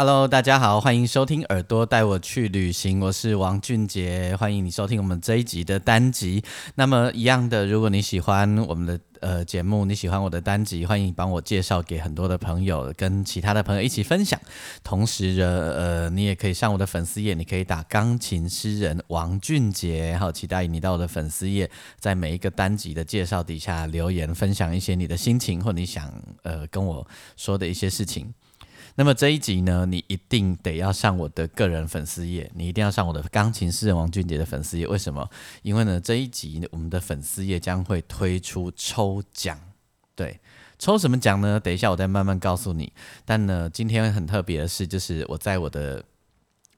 Hello，大家好，欢迎收听《耳朵带我去旅行》，我是王俊杰，欢迎你收听我们这一集的单集。那么一样的，如果你喜欢我们的呃节目，你喜欢我的单集，欢迎帮我介绍给很多的朋友，跟其他的朋友一起分享。同时呢，呃，你也可以上我的粉丝页，你可以打钢琴诗人王俊杰，好，期待你到我的粉丝页，在每一个单集的介绍底下留言，分享一些你的心情或你想呃跟我说的一些事情。那么这一集呢，你一定得要上我的个人粉丝页，你一定要上我的钢琴诗人王俊杰的粉丝页。为什么？因为呢，这一集我们的粉丝页将会推出抽奖。对，抽什么奖呢？等一下我再慢慢告诉你。但呢，今天很特别的是，就是我在我的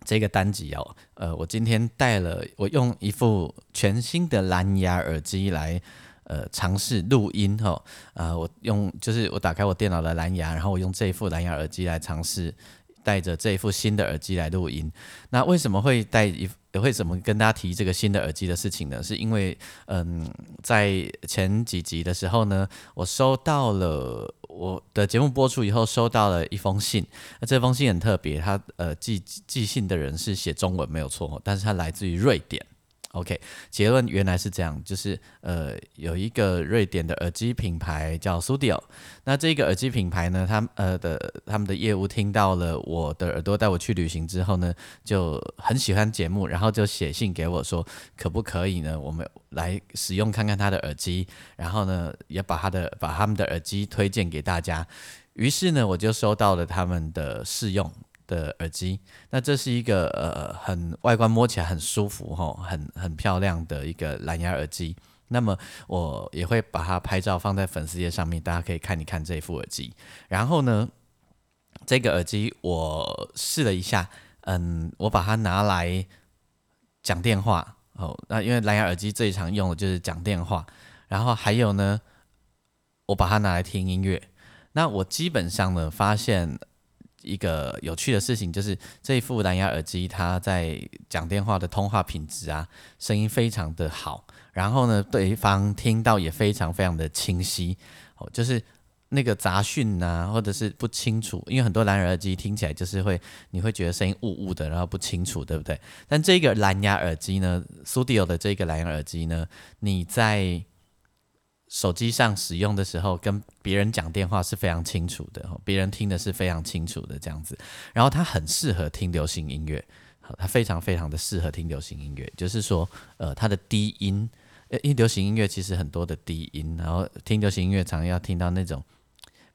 这个单集哦，呃，我今天带了，我用一副全新的蓝牙耳机来。呃，尝试录音哈，呃，我用就是我打开我电脑的蓝牙，然后我用这一副蓝牙耳机来尝试带着这一副新的耳机来录音。那为什么会带一？会怎么跟大家提这个新的耳机的事情呢？是因为嗯，在前几集的时候呢，我收到了我的节目播出以后收到了一封信。那这封信很特别，它呃寄寄信的人是写中文没有错，但是它来自于瑞典。OK，结论原来是这样，就是呃，有一个瑞典的耳机品牌叫 Studio，那这个耳机品牌呢，他们呃的他们的业务听到了我的耳朵带我去旅行之后呢，就很喜欢节目，然后就写信给我说，可不可以呢，我们来使用看看他的耳机，然后呢，也把他的把他们的耳机推荐给大家，于是呢，我就收到了他们的试用。的耳机，那这是一个呃很外观摸起来很舒服哈，很很漂亮的一个蓝牙耳机。那么我也会把它拍照放在粉丝页上面，大家可以看一看这副耳机。然后呢，这个耳机我试了一下，嗯，我把它拿来讲电话哦。那因为蓝牙耳机最常用的就是讲电话，然后还有呢，我把它拿来听音乐。那我基本上呢发现。一个有趣的事情就是，这一副蓝牙耳机，它在讲电话的通话品质啊，声音非常的好。然后呢，对方听到也非常非常的清晰。哦，就是那个杂讯呐，或者是不清楚，因为很多蓝牙耳机听起来就是会，你会觉得声音雾雾的，然后不清楚，对不对？但这个蓝牙耳机呢，Studio 的这个蓝牙耳机呢，你在手机上使用的时候，跟别人讲电话是非常清楚的，别人听的是非常清楚的这样子。然后它很适合听流行音乐，好，它非常非常的适合听流行音乐。就是说，呃，它的低音，因为流行音乐其实很多的低音，然后听流行音乐常要听到那种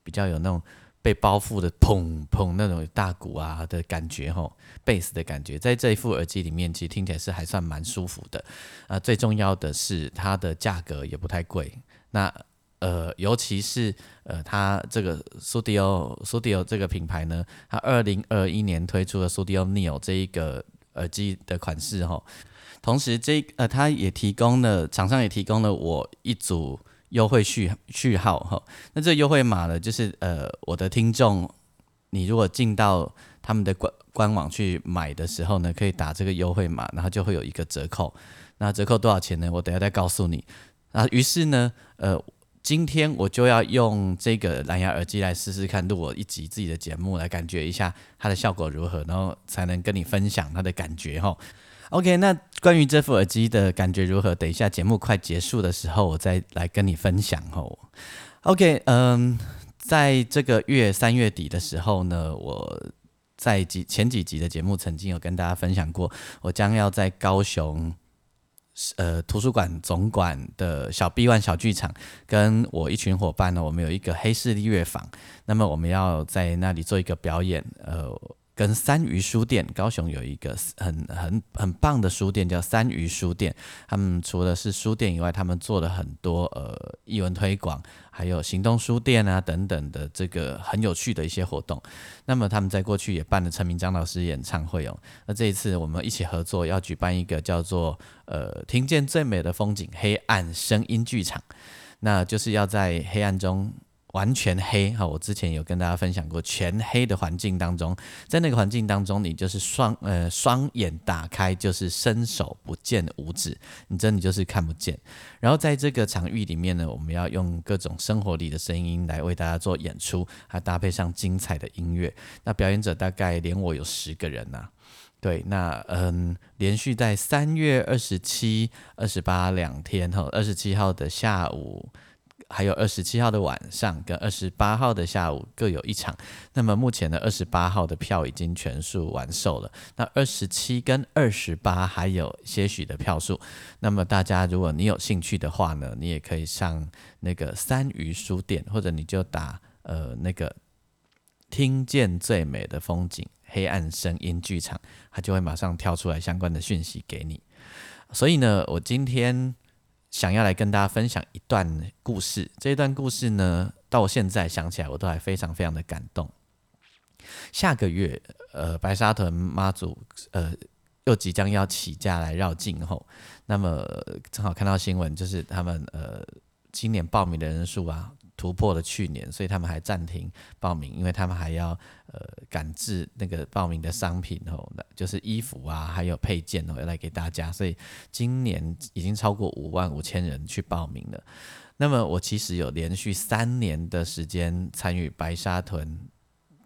比较有那种被包覆的砰砰那种大鼓啊的感觉，吼，贝斯的感觉，在这一副耳机里面，其实听起来是还算蛮舒服的。啊，最重要的是它的价格也不太贵。那呃，尤其是呃，它这个 Studio Studio 这个品牌呢，它二零二一年推出了 Studio Neo 这一个耳机的款式哈。同时，这呃，它也提供了厂商也提供了我一组优惠序序号哈。那这优惠码呢，就是呃，我的听众，你如果进到他们的官官网去买的时候呢，可以打这个优惠码，然后就会有一个折扣。那折扣多少钱呢？我等下再告诉你。啊，于是呢，呃，今天我就要用这个蓝牙耳机来试试看，录我一集自己的节目，来感觉一下它的效果如何，然后才能跟你分享它的感觉哈。OK，那关于这副耳机的感觉如何，等一下节目快结束的时候，我再来跟你分享哦。OK，嗯，在这个月三月底的时候呢，我在几前几集的节目曾经有跟大家分享过，我将要在高雄。呃，图书馆总馆的小 B One 小剧场，跟我一群伙伴呢，我们有一个黑势力乐坊。那么我们要在那里做一个表演，呃，跟三余书店，高雄有一个很很很棒的书店，叫三余书店。他们除了是书店以外，他们做了很多呃译文推广，还有行动书店啊等等的这个很有趣的一些活动。那么他们在过去也办了陈明章老师演唱会哦。那这一次我们一起合作，要举办一个叫做呃听见最美的风景黑暗声音剧场，那就是要在黑暗中。完全黑哈，我之前有跟大家分享过，全黑的环境当中，在那个环境当中，你就是双呃双眼打开就是伸手不见五指，你真的就是看不见。然后在这个场域里面呢，我们要用各种生活里的声音来为大家做演出，还搭配上精彩的音乐。那表演者大概连我有十个人呐，对，那嗯，连续在三月二十七、二十八两天哈，二十七号的下午。还有二十七号的晚上跟二十八号的下午各有一场。那么目前的二十八号的票已经全数完售了。那二十七跟二十八还有些许的票数。那么大家如果你有兴趣的话呢，你也可以上那个三余书店，或者你就打呃那个听见最美的风景黑暗声音剧场，它就会马上跳出来相关的讯息给你。所以呢，我今天。想要来跟大家分享一段故事，这一段故事呢，到现在想起来，我都还非常非常的感动。下个月，呃，白沙屯妈祖，呃，又即将要起驾来绕境后，那么正好看到新闻，就是他们呃，今年报名的人数啊。突破了去年，所以他们还暂停报名，因为他们还要呃赶制那个报名的商品哦，就是衣服啊，还有配件哦，要来给大家。所以今年已经超过五万五千人去报名了。那么我其实有连续三年的时间参与白沙屯。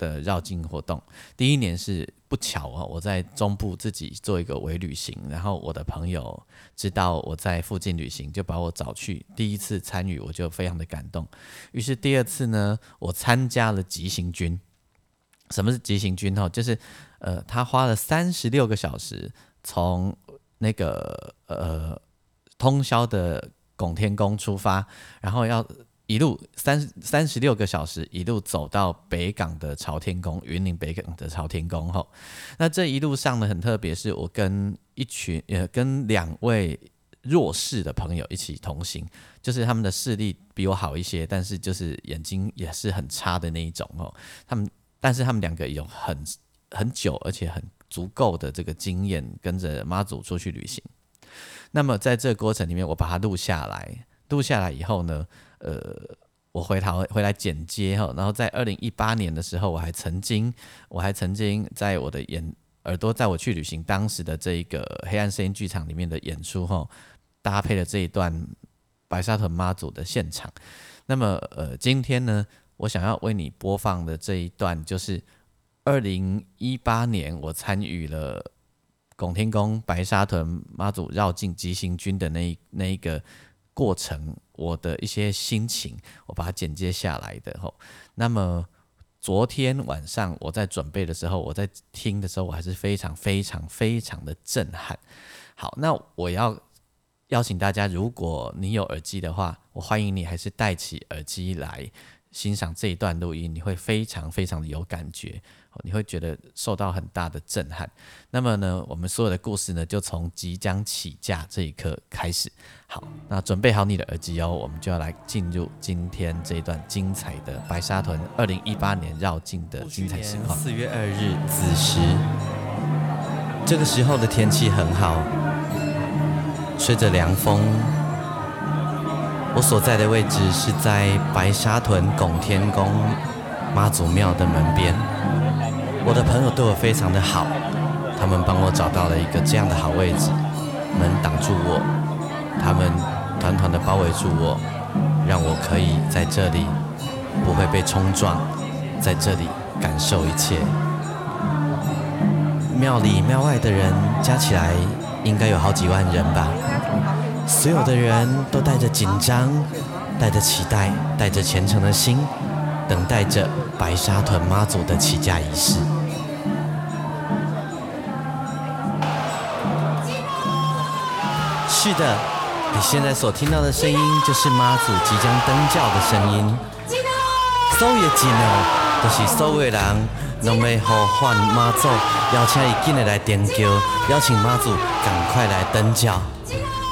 的绕境活动，第一年是不巧啊，我在中部自己做一个微旅行，然后我的朋友知道我在附近旅行，就把我找去。第一次参与，我就非常的感动。于是第二次呢，我参加了急行军。什么是急行军？哦，就是呃，他花了三十六个小时，从那个呃通宵的拱天宫出发，然后要。一路三三十六个小时，一路走到北港的朝天宫，云林北港的朝天宫后，那这一路上呢，很特别，是我跟一群呃，跟两位弱势的朋友一起同行，就是他们的视力比我好一些，但是就是眼睛也是很差的那一种哦。他们，但是他们两个有很很久而且很足够的这个经验，跟着妈祖出去旅行。那么在这个过程里面，我把它录下来，录下来以后呢？呃，我回头回来剪接哈，然后在二零一八年的时候，我还曾经，我还曾经在我的眼耳朵带我去旅行当时的这一个黑暗声音剧场里面的演出哈，搭配了这一段白沙屯妈祖的现场。那么呃，今天呢，我想要为你播放的这一段，就是二零一八年我参与了拱天宫白沙屯妈祖绕境急行军的那那一个。过程，我的一些心情，我把它剪接下来的吼。那么昨天晚上我在准备的时候，我在听的时候，我还是非常非常非常的震撼。好，那我要邀请大家，如果你有耳机的话，我欢迎你还是戴起耳机来欣赏这一段录音，你会非常非常的有感觉。你会觉得受到很大的震撼。那么呢，我们所有的故事呢，就从即将起驾这一刻开始。好，那准备好你的耳机哦，我们就要来进入今天这一段精彩的白沙屯二零一八年绕境的精彩实况。四月二日子时，这个时候的天气很好，吹着凉风。我所在的位置是在白沙屯拱天宫妈祖庙的门边。我的朋友对我非常的好，他们帮我找到了一个这样的好位置，门挡住我，他们团团的包围住我，让我可以在这里不会被冲撞，在这里感受一切。庙里庙外的人加起来应该有好几万人吧，所有的人都带着紧张，带着期待，带着虔诚的心。等待着白沙屯妈祖的起驾仪式。是的，你现在所听到的声音就是妈祖即将登轿的声音。So 也进了，就是所有的人拢要呼唤妈祖，邀请伊紧的来点叫，邀请妈祖赶快来登轿。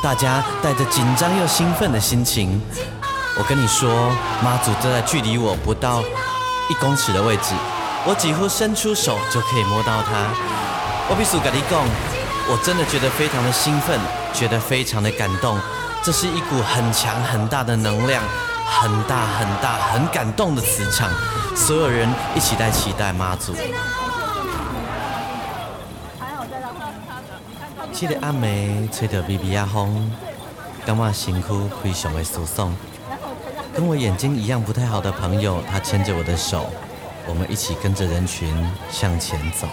大家带着紧张又兴奋的心情，我跟你说，妈祖就在距离我不到一公尺的位置，我几乎伸出手就可以摸到它。我必须跟你讲，我真的觉得非常的兴奋，觉得非常的感动。这是一股很强很大的能量，很大很大很感动的磁场，所有人一起在期待妈祖。这个暗暝吹着微微啊风，感觉身躯非常的舒爽。跟我眼睛一样不太好的朋友，他牵着我的手，我们一起跟着人群向前走。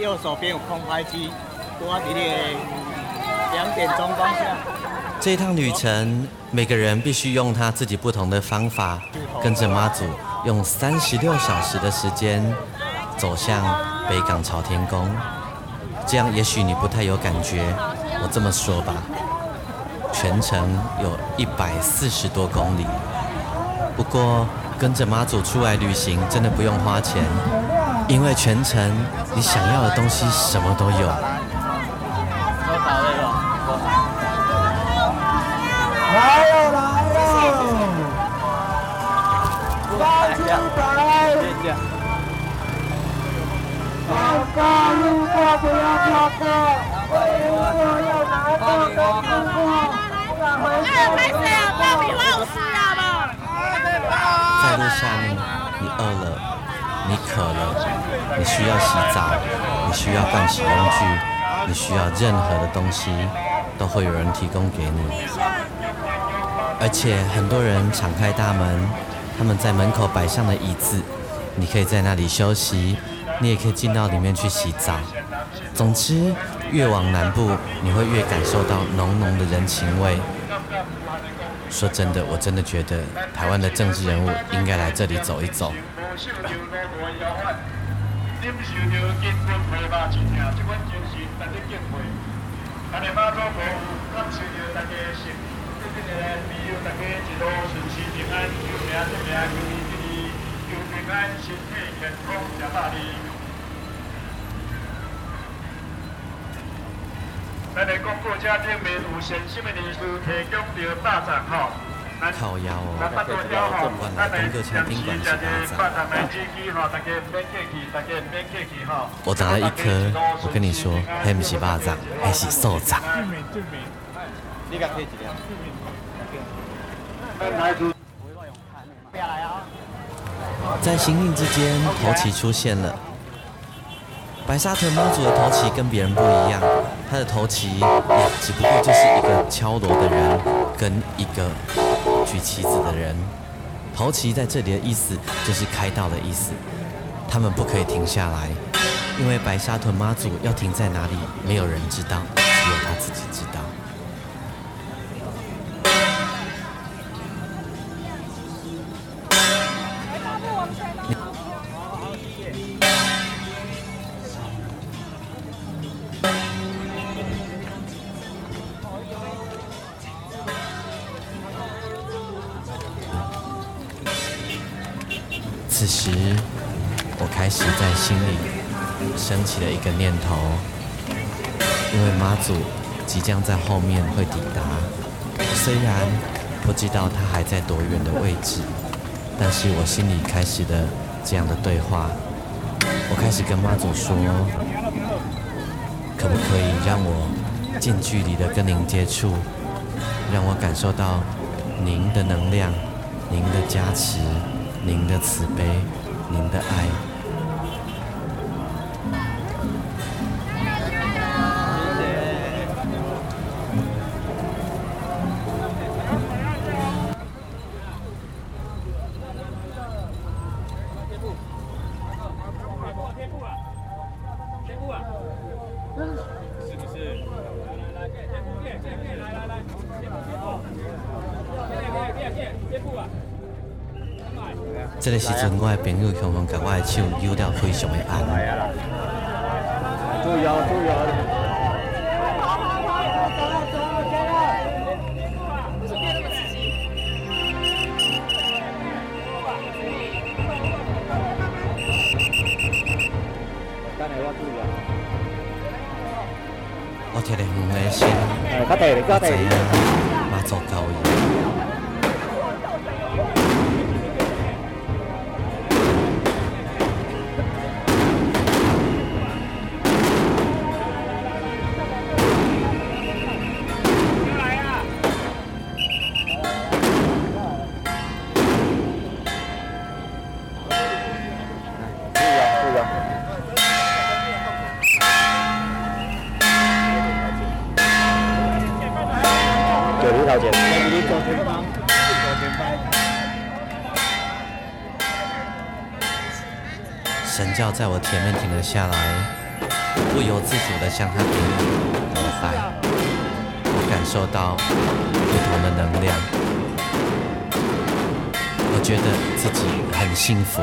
右手边有空拍机，多一点两点钟方向。这一趟旅程，每个人必须用他自己不同的方法，跟着妈祖，用三十六小时的时间走向北港朝天宫。这样也许你不太有感觉，我这么说吧，全程有一百四十多公里。不过跟着妈祖出来旅行，真的不用花钱，因为全程你想要的东西什么都有。来了来了，三千百，在路上，你饿了，你渴了，你需要洗澡，你需要盥洗用具，你需要任何的东西，都会有人提供给你。而且很多人敞开大门，他们在门口摆上了椅子，你可以在那里休息，你也可以进到里面去洗澡。总之，越往南部，你会越感受到浓浓的人情味。说真的，我真的觉得台湾的政治人物应该来这里走一走。咱的广播车顶面有先什么人士提供着八站吼？靠腰哦，我来东哥车宾馆是八站。我打了一颗，我跟你说，还不是八站，还是瘦站。你敢贴几条？在行进之间，头旗出现了。白沙屯妈祖的头旗跟别人不一样，他的头旗也只不过就是一个敲锣的人跟一个举旗子的人。头旗在这里的意思就是开道的意思，他们不可以停下来，因为白沙屯妈祖要停在哪里，没有人知道，只有他自己知道。的一个念头，因为妈祖即将在后面会抵达，虽然不知道他还在多远的位置，但是我心里开始的这样的对话，我开始跟妈祖说，可不可以让我近距离的跟您接触，让我感受到您的能量，您的加持。您的慈悲，您的爱。这个时阵，我的朋友向我甲我的手揉了非常的红。我睇得很的心。哎，哥弟，要在我前面停了下来，不由自主地向他顶礼膜拜。我感受到不同的能量，我觉得自己很幸福，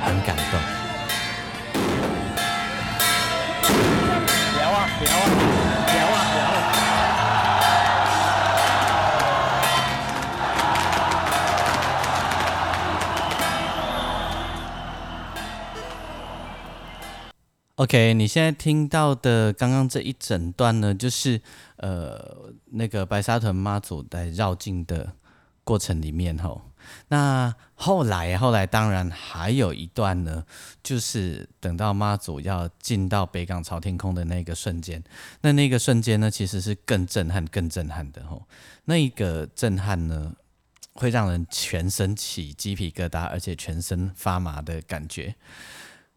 很感动。OK，你现在听到的刚刚这一整段呢，就是呃那个白沙屯妈祖在绕境的过程里面吼。那后来后来当然还有一段呢，就是等到妈祖要进到北港朝天空的那个瞬间，那那个瞬间呢，其实是更震撼、更震撼的吼。那一个震撼呢，会让人全身起鸡皮疙瘩，而且全身发麻的感觉。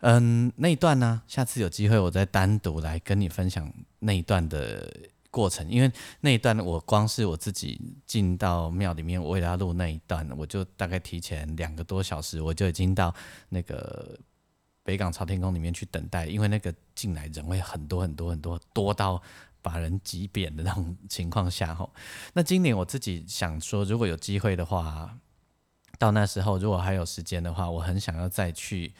嗯，那一段呢，下次有机会我再单独来跟你分享那一段的过程，因为那一段我光是我自己进到庙里面我为了要录那一段，我就大概提前两个多小时，我就已经到那个北港朝天宫里面去等待，因为那个进来人会很多很多很多，多到把人挤扁的那种情况下吼。那今年我自己想说，如果有机会的话，到那时候如果还有时间的话，我很想要再去。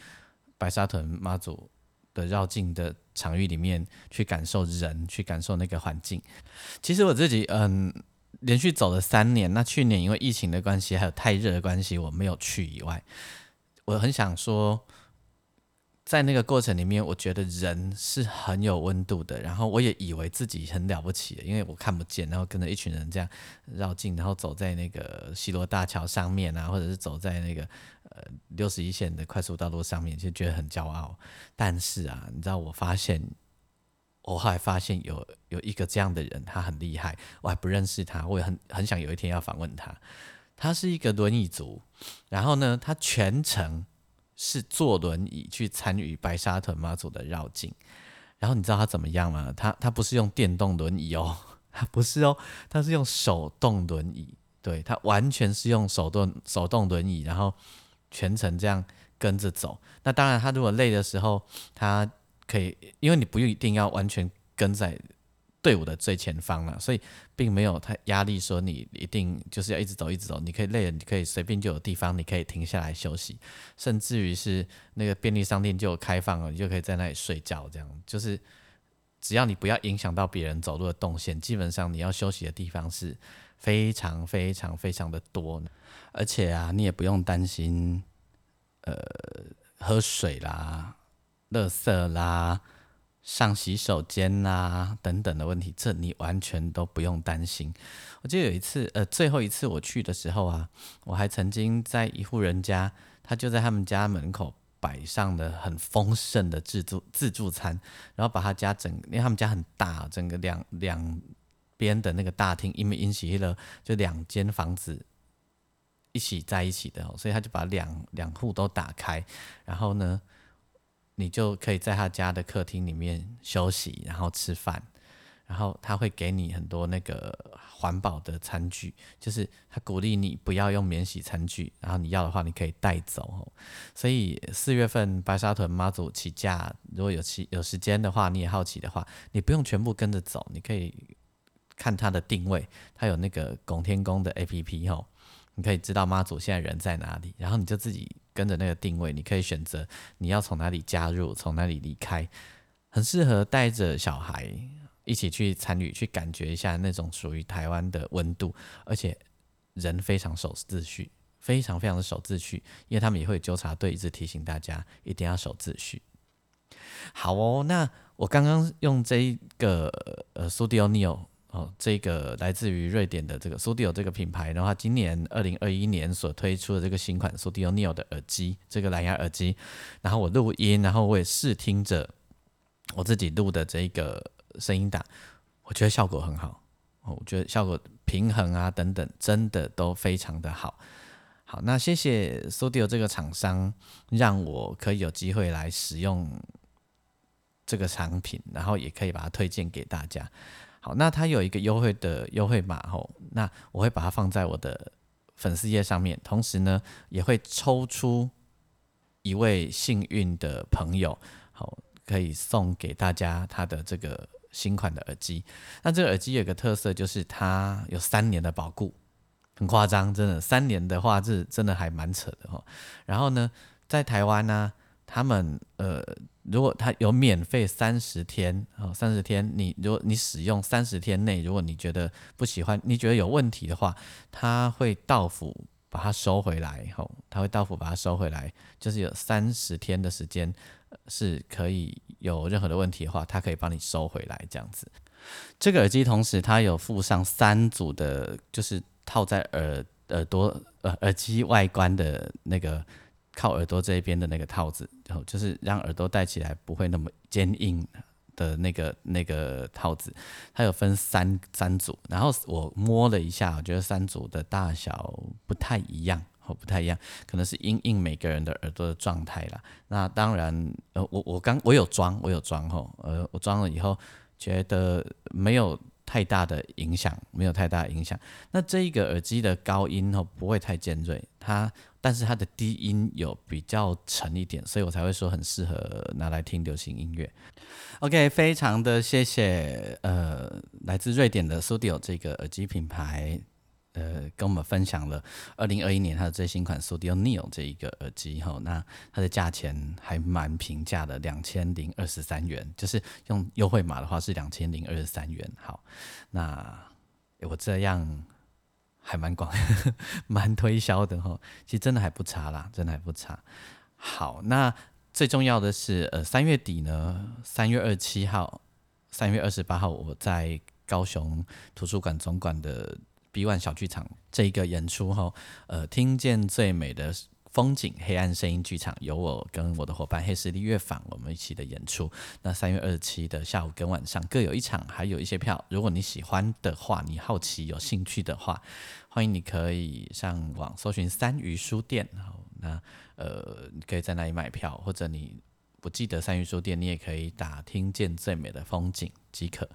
白沙屯妈祖的绕境的场域里面去感受人，去感受那个环境。其实我自己嗯，连续走了三年，那去年因为疫情的关系，还有太热的关系，我没有去以外，我很想说，在那个过程里面，我觉得人是很有温度的。然后我也以为自己很了不起，因为我看不见，然后跟着一群人这样绕境，然后走在那个西罗大桥上面啊，或者是走在那个呃六十一线的快速道路上面，就觉得很骄傲。但是啊，你知道，我发现我后来发现有有一个这样的人，他很厉害，我还不认识他，我也很很想有一天要访问他。他是一个轮椅族，然后呢，他全程是坐轮椅去参与白沙屯妈祖的绕境。然后你知道他怎么样吗？他他不是用电动轮椅哦，他不是哦，他是用手动轮椅。对他完全是用手动手动轮椅，然后全程这样跟着走。那当然，他如果累的时候，他可以，因为你不一定要完全跟在队伍的最前方了，所以并没有太压力，说你一定就是要一直走一直走。你可以累了，你可以随便就有地方，你可以停下来休息，甚至于是那个便利商店就有开放了，你就可以在那里睡觉。这样就是只要你不要影响到别人走路的动线，基本上你要休息的地方是非常非常非常的多，而且啊，你也不用担心呃喝水啦、垃圾啦。上洗手间呐等等的问题，这你完全都不用担心。我记得有一次，呃，最后一次我去的时候啊，我还曾经在一户人家，他就在他们家门口摆上了很丰盛的自助自助餐，然后把他家整，因为他们家很大，整个两两边的那个大厅，因为引起了就两间房子一起在一起的，所以他就把两两户都打开，然后呢。你就可以在他家的客厅里面休息，然后吃饭，然后他会给你很多那个环保的餐具，就是他鼓励你不要用免洗餐具，然后你要的话你可以带走。所以四月份白沙屯妈祖起驾，如果有期有时间的话，你也好奇的话，你不用全部跟着走，你可以看他的定位，他有那个拱天宫的 APP 吼，你可以知道妈祖现在人在哪里，然后你就自己。跟着那个定位，你可以选择你要从哪里加入，从哪里离开，很适合带着小孩一起去参与，去感觉一下那种属于台湾的温度，而且人非常守秩序，非常非常的守秩序，因为他们也会纠察队一直提醒大家一定要守秩序。好哦，那我刚刚用这一个呃 Studio Neo 哦，这个来自于瑞典的这个 Studio 这个品牌的话，今年二零二一年所推出的这个新款 Studio Neo 的耳机，这个蓝牙耳机，然后我录音，然后我也试听着我自己录的这个声音档，我觉得效果很好哦，我觉得效果平衡啊等等，真的都非常的好。好，那谢谢 Studio 这个厂商，让我可以有机会来使用这个产品，然后也可以把它推荐给大家。好，那它有一个优惠的优惠码吼，那我会把它放在我的粉丝页上面，同时呢，也会抽出一位幸运的朋友，好，可以送给大家他的这个新款的耳机。那这个耳机有个特色，就是它有三年的保固。很夸张，真的，三年的话是真的还蛮扯的哈。然后呢，在台湾呢，他们呃，如果他有免费三十天哦，三十天，你如果你使用三十天内，如果你觉得不喜欢，你觉得有问题的话，他会到府把它收回来吼，他会到府把它收回来，就是有三十天的时间是可以有任何的问题的话，他可以帮你收回来这样子。这个耳机同时它有附上三组的，就是。套在耳耳朵呃耳机外观的那个靠耳朵这一边的那个套子，然后就是让耳朵戴起来不会那么坚硬的那个那个套子，它有分三三组，然后我摸了一下，我觉得三组的大小不太一样，哦不太一样，可能是因应每个人的耳朵的状态啦。那当然，呃我我刚我有装，我有装吼，呃我装了以后觉得没有。太大的影响没有太大影响。那这一个耳机的高音哦不会太尖锐，它但是它的低音有比较沉一点，所以我才会说很适合拿来听流行音乐。OK，非常的谢谢呃来自瑞典的 Studio 这个耳机品牌。呃，跟我们分享了二零二一年它的最新款 Studio Neo 这一个耳机哈，那它的价钱还蛮平价的，两千零二十三元，就是用优惠码的话是两千零二十三元。好，那我这样还蛮广，蛮推销的哈，其实真的还不差啦，真的还不差。好，那最重要的是，呃，三月底呢，三月二十七号、三月二十八号，我在高雄图书馆总馆的。B One 小剧场这一个演出哈，呃，听见最美的风景，黑暗声音剧场有我跟我的伙伴黑实力乐坊，我们一起的演出。那三月二十七的下午跟晚上各有一场，还有一些票。如果你喜欢的话，你好奇有兴趣的话，欢迎你可以上网搜寻三鱼书店。好，那呃，你可以在那里买票，或者你不记得三鱼书店，你也可以打听见最美的风景即可。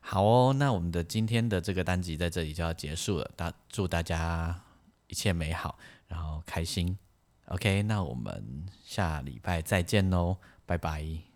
好哦，那我们的今天的这个单集在这里就要结束了。大祝大家一切美好，然后开心。OK，那我们下礼拜再见喽，拜拜。